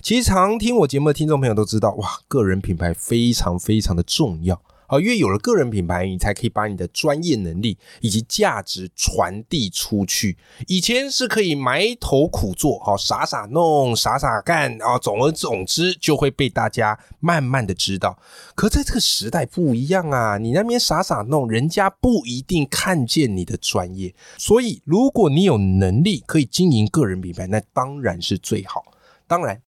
其实常听我节目的听众朋友都知道，哇，个人品牌非常非常的重要啊！因为有了个人品牌，你才可以把你的专业能力以及价值传递出去。以前是可以埋头苦做，好傻傻弄、傻傻干啊，总而总之就会被大家慢慢的知道。可在这个时代不一样啊，你那边傻傻弄，人家不一定看见你的专业。所以，如果你有能力可以经营个人品牌，那当然是最好。当然。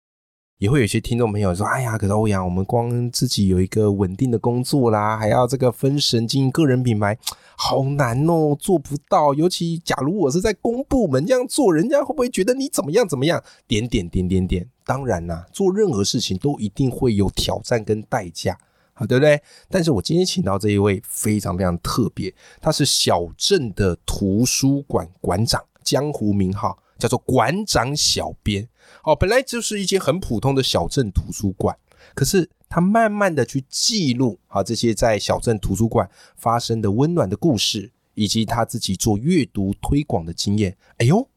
也会有些听众朋友说：“哎呀，可是欧阳，我们光自己有一个稳定的工作啦，还要这个分神经营个人品牌，好难哦，做不到。尤其假如我是在公部门这样做，人家会不会觉得你怎么样怎么样？点点点点点。当然啦，做任何事情都一定会有挑战跟代价，好对不对？但是我今天请到这一位非常非常特别，他是小镇的图书馆馆长，江湖名号叫做馆长小编。”哦，本来就是一间很普通的小镇图书馆，可是他慢慢的去记录啊这些在小镇图书馆发生的温暖的故事，以及他自己做阅读推广的经验。哎呦，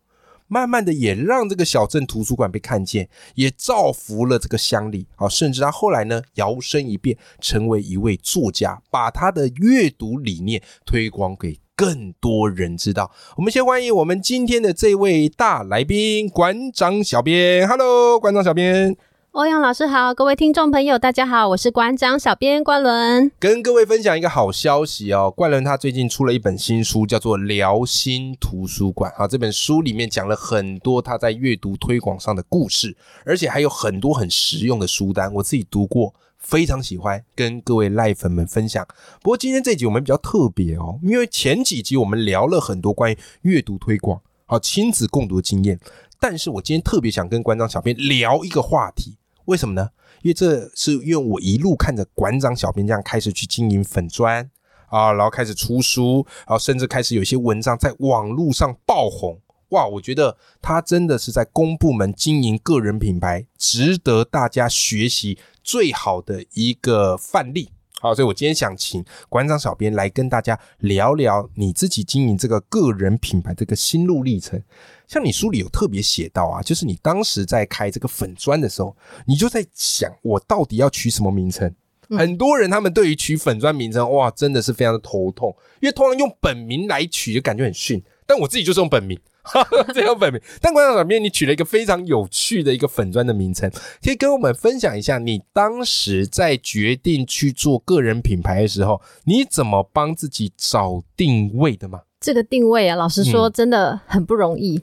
慢慢的也让这个小镇图书馆被看见，也造福了这个乡里。啊，甚至他后来呢摇身一变成为一位作家，把他的阅读理念推广给。更多人知道，我们先欢迎我们今天的这位大来宾——馆长小编。Hello，馆长小编，欧阳老师好，各位听众朋友，大家好，我是馆长小编冠伦，跟各位分享一个好消息哦。冠伦他最近出了一本新书，叫做《辽心图书馆》。好，这本书里面讲了很多他在阅读推广上的故事，而且还有很多很实用的书单，我自己读过。非常喜欢跟各位赖粉们分享。不过今天这集我们比较特别哦，因为前几集我们聊了很多关于阅读推广、好亲子共读的经验。但是我今天特别想跟馆长小编聊一个话题，为什么呢？因为这是因为我一路看着馆长小编这样开始去经营粉砖啊，然后开始出书，然后甚至开始有些文章在网络上爆红。哇，我觉得他真的是在公部门经营个人品牌，值得大家学习。最好的一个范例，好，所以我今天想请馆长小编来跟大家聊聊你自己经营这个个人品牌这个心路历程。像你书里有特别写到啊，就是你当时在开这个粉砖的时候，你就在想我到底要取什么名称？很多人他们对于取粉砖名称，哇，真的是非常的头痛，因为通常用本名来取就感觉很逊，但我自己就是用本名。这个本名，但馆长小编，你取了一个非常有趣的一个粉砖的名称，可以跟我们分享一下，你当时在决定去做个人品牌的时候，你怎么帮自己找定位的吗？这个定位啊，老实说真的很不容易，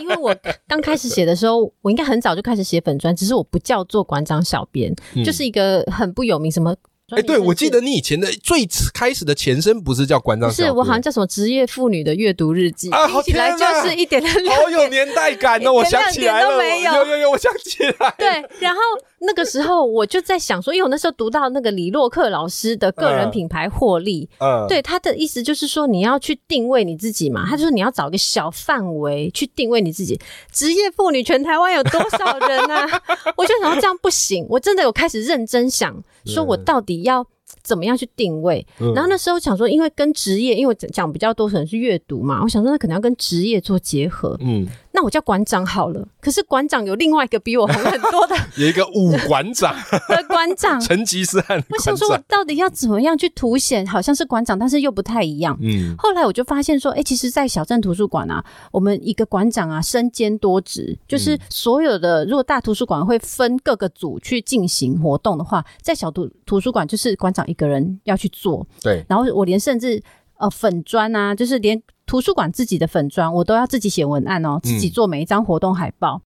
因为我刚开始写的时候，我应该很早就开始写粉砖，只是我不叫做馆长小编，就是一个很不有名什么。哎，对，我记得你以前的最开始的前身不是叫馆长，是我好像叫什么职业妇女的阅读日记啊，听起来就是一点的，好有年代感哦！我 想起来了，有有有，我想起来。对，然后那个时候我就在想说，因为我那时候读到那个李洛克老师的个人品牌获利，嗯，对他的意思就是说你要去定位你自己嘛，他就说你要找一个小范围去定位你自己。职业妇女全台湾有多少人啊？我就想说这样不行，我真的有开始认真想，说我到底。要怎么样去定位？然后那时候想说，因为跟职业，因为我讲比较多可能是阅读嘛，我想说那可能要跟职业做结合。嗯。那我叫馆长好了，可是馆长有另外一个比我红很多的，有一个武馆长的馆长成吉思汗。我想说，我到底要怎么样去凸显，好像是馆长，但是又不太一样。嗯，后来我就发现说，哎，其实，在小镇图书馆啊，我们一个馆长啊，身兼多职，就是所有的，如果大图书馆会分各个组去进行活动的话，在小图图书馆就是馆长一个人要去做。对，然后我连甚至。呃，粉砖啊，就是连图书馆自己的粉砖，我都要自己写文案哦，自己做每一张活动海报。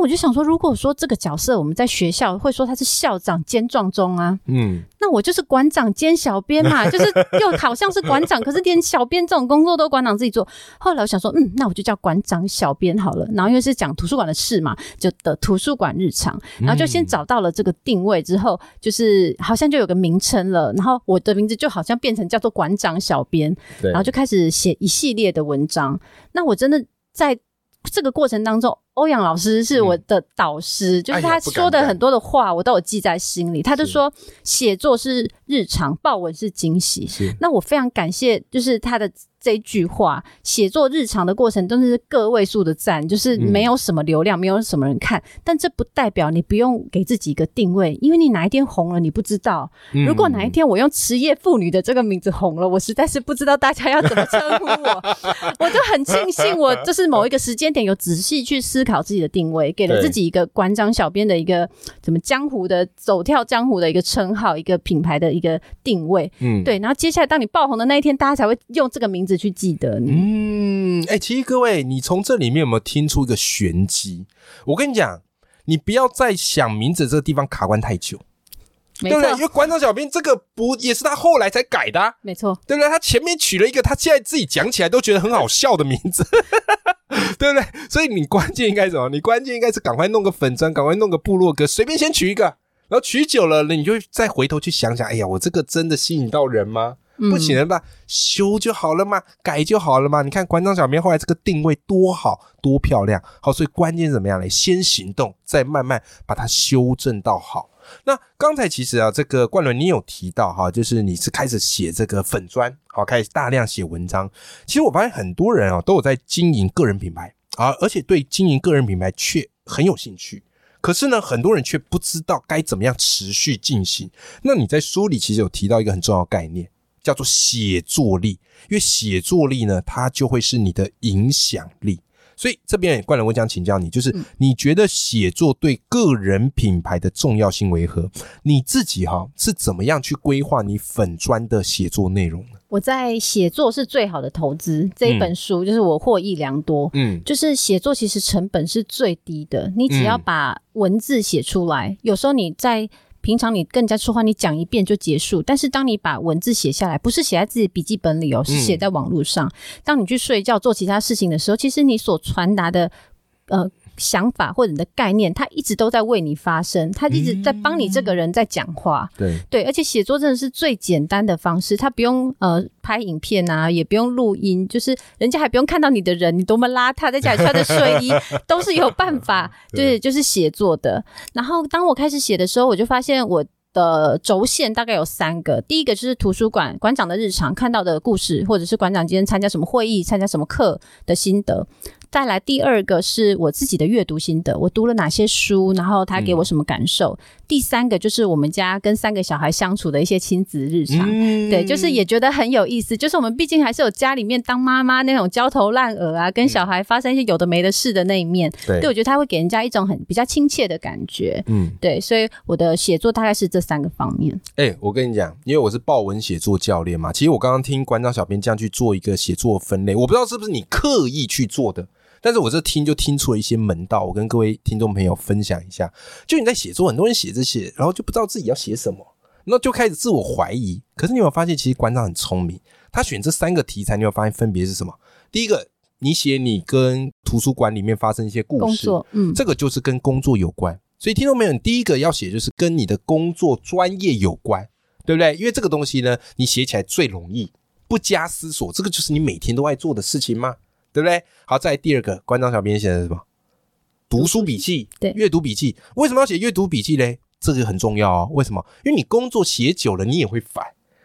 我就想说，如果说这个角色我们在学校会说他是校长兼壮中啊，嗯，那我就是馆长兼小编嘛，就是又好像是馆长，可是连小编这种工作都馆长自己做。后来我想说，嗯，那我就叫馆长小编好了。然后因为是讲图书馆的事嘛，就的图书馆日常，然后就先找到了这个定位之后，就是好像就有个名称了。然后我的名字就好像变成叫做馆长小编，然后就开始写一系列的文章。那我真的在这个过程当中。欧阳老师是我的导师，就是他说的很多的话，我都有记在心里。他就说，写作是日常，报文是惊喜。那我非常感谢，就是他的。这句话，写作日常的过程都是个位数的赞，就是没有什么流量，没有什么人看。但这不代表你不用给自己一个定位，因为你哪一天红了，你不知道。如果哪一天我用职业妇女的这个名字红了，我实在是不知道大家要怎么称呼我。我就很庆幸，我就是某一个时间点有仔细去思考自己的定位，给了自己一个馆长小编的一个怎么江湖的走跳江湖的一个称号，一个品牌的一个定位。嗯，对。然后接下来，当你爆红的那一天，大家才会用这个名字。去记得你，嗯，哎，其实各位，你从这里面有没有听出一个玄机？我跟你讲，你不要再想名字这个地方卡关太久，对不对？因为馆长小编这个不也是他后来才改的，没错，对不对？他前面取了一个他现在自己讲起来都觉得很好笑的名字，对不对？所以你关键应该什么？你关键应该是赶快弄个粉砖，赶快弄个部落格，随便先取一个，然后取久了，你就再回头去想想，哎呀，我这个真的吸引到人吗？不行了吧？修就好了嘛，改就好了嘛。你看馆长小编后来这个定位多好多漂亮，好，所以关键怎么样嘞？先行动，再慢慢把它修正到好。那刚才其实啊，这个冠伦你有提到哈，就是你是开始写这个粉砖，好，开始大量写文章。其实我发现很多人啊，都有在经营个人品牌啊，而且对经营个人品牌却很有兴趣。可是呢，很多人却不知道该怎么样持续进行。那你在书里其实有提到一个很重要的概念。叫做写作力，因为写作力呢，它就会是你的影响力。所以这边冠人，我想请教你，就是你觉得写作对个人品牌的重要性为何？你自己哈是怎么样去规划你粉砖的写作内容呢？我在写作是最好的投资这一本书，就是我获益良多。嗯，就是写作其实成本是最低的，你只要把文字写出来，有时候你在。平常你更加说话，你讲一遍就结束。但是当你把文字写下来，不是写在自己笔记本里哦，是写在网络上。当你去睡觉做其他事情的时候，其实你所传达的，呃。想法或者你的概念，他一直都在为你发声，他一直在帮你这个人在讲话。对对，而且写作真的是最简单的方式，他不用呃拍影片啊，也不用录音，就是人家还不用看到你的人，你多么邋遢，在家里穿着睡衣 都是有办法，对，就是写作的。然后当我开始写的时候，我就发现我的轴线大概有三个，第一个就是图书馆馆长的日常看到的故事，或者是馆长今天参加什么会议、参加什么课的心得。再来第二个是我自己的阅读心得，我读了哪些书，然后他给我什么感受。第三个就是我们家跟三个小孩相处的一些亲子日常，对，就是也觉得很有意思。就是我们毕竟还是有家里面当妈妈那种焦头烂额啊，跟小孩发生一些有的没的事的那一面。对，我觉得他会给人家一种很比较亲切的感觉。嗯，对，所以我的写作大概是这三个方面。哎，我跟你讲，因为我是报文写作教练嘛，其实我刚刚听馆长小编这样去做一个写作分类，我不知道是不是你刻意去做的。但是我这听就听出了一些门道，我跟各位听众朋友分享一下。就你在写作，很多人写这些，然后就不知道自己要写什么，那就开始自我怀疑。可是你有没有发现，其实馆长很聪明，他选这三个题材，你有发现分别是什么？第一个，你写你跟图书馆里面发生一些故事，嗯，这个就是跟工作有关。所以听众朋友，你第一个要写就是跟你的工作专业有关，对不对？因为这个东西呢，你写起来最容易，不加思索，这个就是你每天都爱做的事情吗？对不对？好，再第二个，关长小编写的什么？读书笔记，对，阅读笔记。为什么要写阅读笔记嘞？这个很重要哦。为什么？因为你工作写久了，你也会烦；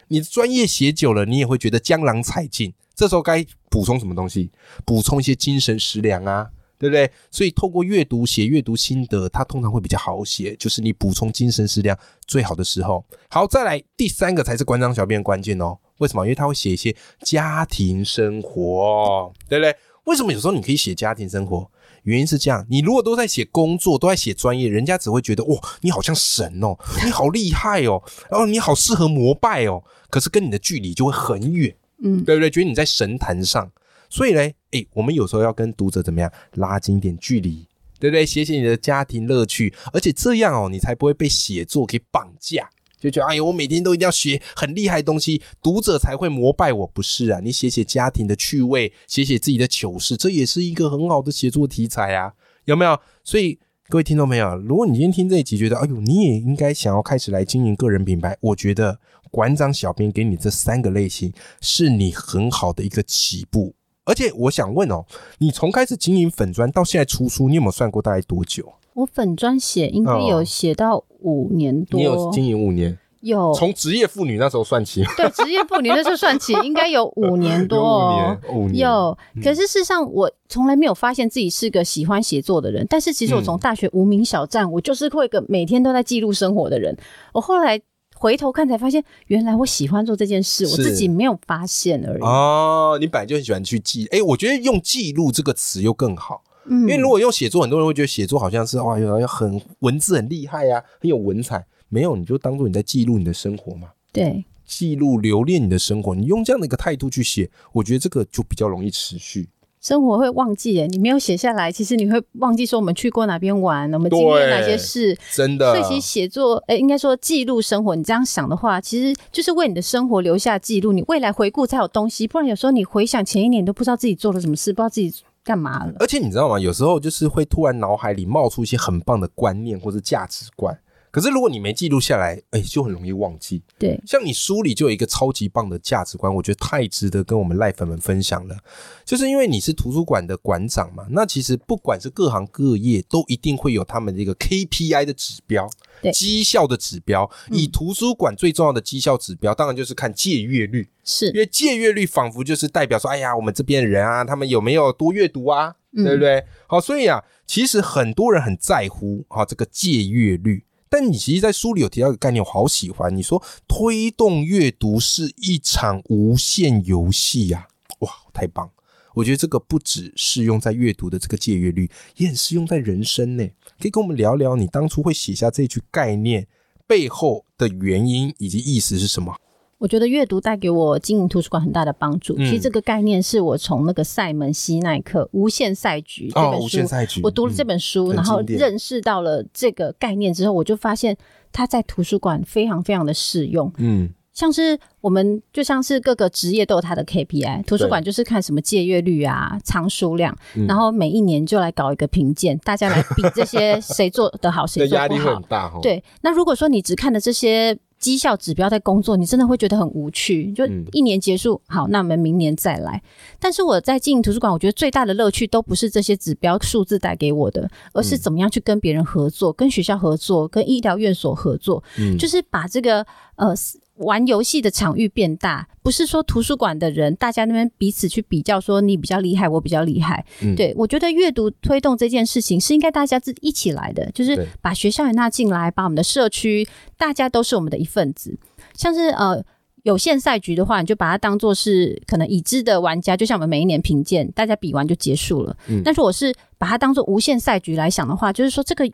你的专业写久了，你也会觉得江郎才尽。这时候该补充什么东西？补充一些精神食粮啊，对不对？所以透过阅读写阅读心得，它通常会比较好写，就是你补充精神食粮最好的时候。好，再来第三个才是关张小便关键哦。为什么？因为他会写一些家庭生活，对不对？为什么有时候你可以写家庭生活？原因是这样：你如果都在写工作，都在写专业，人家只会觉得哇，你好像神哦，你好厉害哦，然后你好适合膜拜哦。可是跟你的距离就会很远，嗯，对不对？觉得你在神坛上。所以嘞，诶，我们有时候要跟读者怎么样拉近一点距离，对不对？写写你的家庭乐趣，而且这样哦，你才不会被写作给绑架，就觉得哎呦，我每天都一定要学很厉害的东西，读者才会膜拜我，不是啊？你写写家庭的趣味，写写自己的糗事，这也是一个很好的写作题材啊，有没有？所以各位听众朋友，如果你今天听这一集，觉得哎呦，你也应该想要开始来经营个人品牌，我觉得馆长小编给你这三个类型，是你很好的一个起步。而且我想问哦，你从开始经营粉砖到现在出书，你有没有算过大概多久？我粉砖写应该有写到五年多。你有经营五年？有。从职业妇女那时候算起？对，职业妇女那时候算起，应该有五年多。五年，五年。有。可是事实上，我从来没有发现自己是个喜欢写作的人。但是其实我从大学无名小站，我就是会个每天都在记录生活的人。我后来。回头看才发现，原来我喜欢做这件事，我自己没有发现而已。哦，你本来就很喜欢去记，哎，我觉得用“记录”这个词又更好，嗯，因为如果用写作，很多人会觉得写作好像是哇，要很文字很厉害呀，很有文采。没有，你就当做你在记录你的生活嘛。对，记录留恋你的生活，你用这样的一个态度去写，我觉得这个就比较容易持续。生活会忘记耶，你没有写下来，其实你会忘记说我们去过哪边玩，我们经历哪些事，真的。所以其实写作，哎，应该说记录生活。你这样想的话，其实就是为你的生活留下记录，你未来回顾才有东西。不然有时候你回想前一年都不知道自己做了什么事，不知道自己干嘛了。而且你知道吗？有时候就是会突然脑海里冒出一些很棒的观念或者价值观。可是如果你没记录下来，哎，就很容易忘记。对，像你书里就有一个超级棒的价值观，我觉得太值得跟我们赖粉们分享了。就是因为你是图书馆的馆长嘛，那其实不管是各行各业，都一定会有他们这个 KPI 的指标，绩效的指标。以图书馆最重要的绩效指标，当然就是看借阅率，是因为借阅率仿佛就是代表说，哎呀，我们这边的人啊，他们有没有多阅读啊，对不对？好，所以啊，其实很多人很在乎啊这个借阅率。但你其实，在书里有提到一个概念，我好喜欢。你说推动阅读是一场无限游戏呀，哇，太棒！我觉得这个不只适用在阅读的这个借阅率，也很适用在人生呢。可以跟我们聊聊你当初会写下这句概念背后的原因以及意思是什么？我觉得阅读带给我经营图书馆很大的帮助。其实这个概念是我从那个塞门西奈克《无限赛局》这本书，我读了这本书，然后认识到了这个概念之后，我就发现它在图书馆非常非常的适用。嗯，像是我们就像是各个职业都有它的 KPI，图书馆就是看什么借阅率啊、藏书量，然后每一年就来搞一个评鉴，大家来比这些谁做得好，谁 做不好。对，那如果说你只看的这些。绩效指标在工作，你真的会觉得很无趣。就一年结束，好，那我们明年再来。但是我在经营图书馆，我觉得最大的乐趣都不是这些指标数字带给我的，而是怎么样去跟别人合作，跟学校合作，跟医疗院所合作，就是把这个呃。玩游戏的场域变大，不是说图书馆的人大家那边彼此去比较，说你比较厉害，我比较厉害。对我觉得阅读推动这件事情是应该大家自一起来的，就是把学校也纳进来，把我们的社区，大家都是我们的一份子。像是呃有限赛局的话，你就把它当做是可能已知的玩家，就像我们每一年评鉴，大家比完就结束了。但是我是把它当做无限赛局来想的话，就是说这个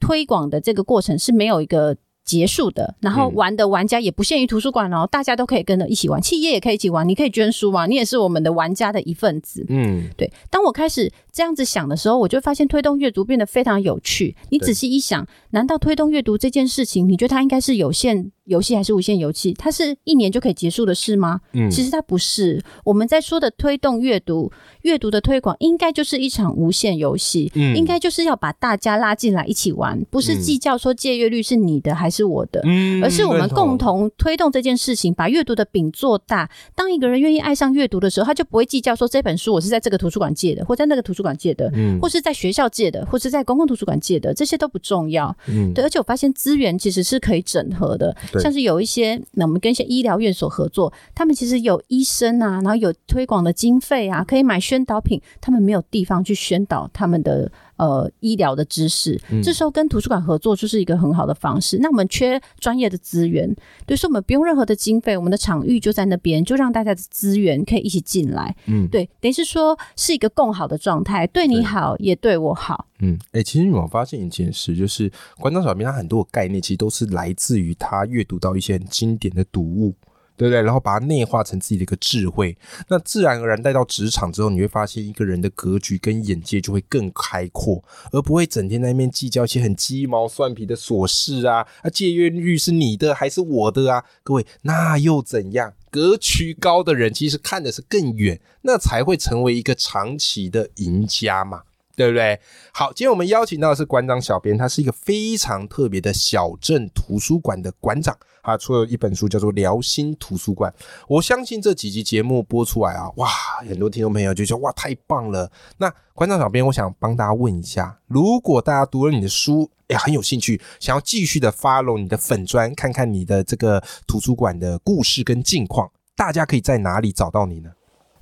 推广的这个过程是没有一个。结束的，然后玩的玩家也不限于图书馆哦，大家都可以跟着一起玩，企业也可以一起玩，你可以捐书嘛，你也是我们的玩家的一份子。嗯，对。当我开始这样子想的时候，我就发现推动阅读变得非常有趣。你仔细一想，难道推动阅读这件事情，你觉得它应该是有限？游戏还是无限游戏？它是一年就可以结束的事吗？嗯，其实它不是。我们在说的推动阅读、阅读的推广，应该就是一场无限游戏。嗯，应该就是要把大家拉进来一起玩，不是计较说借阅率是你的还是我的，嗯，而是我们共同推动这件事情，把阅读的饼做大。当一个人愿意爱上阅读的时候，他就不会计较说这本书我是在这个图书馆借的，或在那个图书馆借的，嗯，或是在学校借的，或是在公共图书馆借的，这些都不重要。嗯，对。而且我发现资源其实是可以整合的。像是有一些，那我们跟一些医疗院所合作，他们其实有医生啊，然后有推广的经费啊，可以买宣导品，他们没有地方去宣导他们的。呃，医疗的知识，这时候跟图书馆合作就是一个很好的方式。那我们缺专业的资源，对，所以我们不用任何的经费，我们的场域就在那边，就让大家的资源可以一起进来。嗯，对，等于是说是一个共好的状态，对你好，也对我好。嗯，哎，其实我发现一件事，就是馆长小编他很多概念其实都是来自于他阅读到一些很经典的读物。对不对？然后把它内化成自己的一个智慧，那自然而然带到职场之后，你会发现一个人的格局跟眼界就会更开阔，而不会整天在那边计较一些很鸡毛蒜皮的琐事啊。啊，借阅率是你的还是我的啊？各位，那又怎样？格局高的人其实看的是更远，那才会成为一个长期的赢家嘛。对不对？好，今天我们邀请到的是馆长小编，他是一个非常特别的小镇图书馆的馆长，他出了一本书叫做《辽心图书馆》。我相信这几集节目播出来啊，哇，很多听众朋友就说哇，太棒了。那馆长小编，我想帮大家问一下，如果大家读了你的书，也，很有兴趣，想要继续的 follow 你的粉砖，看看你的这个图书馆的故事跟近况，大家可以在哪里找到你呢？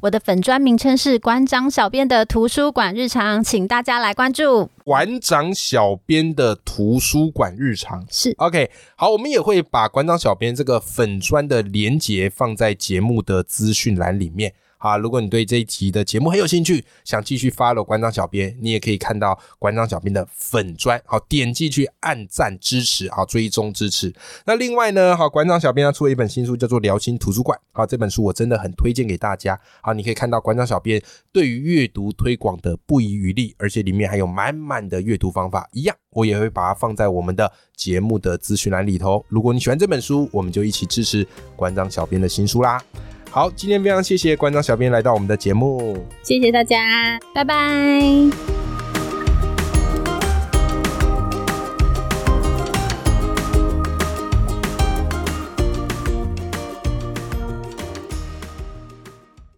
我的粉砖名称是馆长小编的图书馆日常，请大家来关注馆长小编的图书馆日常。是 OK，好，我们也会把馆长小编这个粉砖的连接放在节目的资讯栏里面。好，如果你对这一集的节目很有兴趣，想继续 follow 馆长小编，你也可以看到馆长小编的粉砖，好，点击去按赞支持，好，追踪支持。那另外呢，好，馆长小编他出了一本新书，叫做《聊心图书馆》，好，这本书我真的很推荐给大家。好，你可以看到馆长小编对于阅读推广的不遗余力，而且里面还有满满的阅读方法，一样，我也会把它放在我们的节目的资讯栏里头。如果你喜欢这本书，我们就一起支持馆长小编的新书啦。好，今天非常谢谢观众小编来到我们的节目，谢谢大家，拜拜。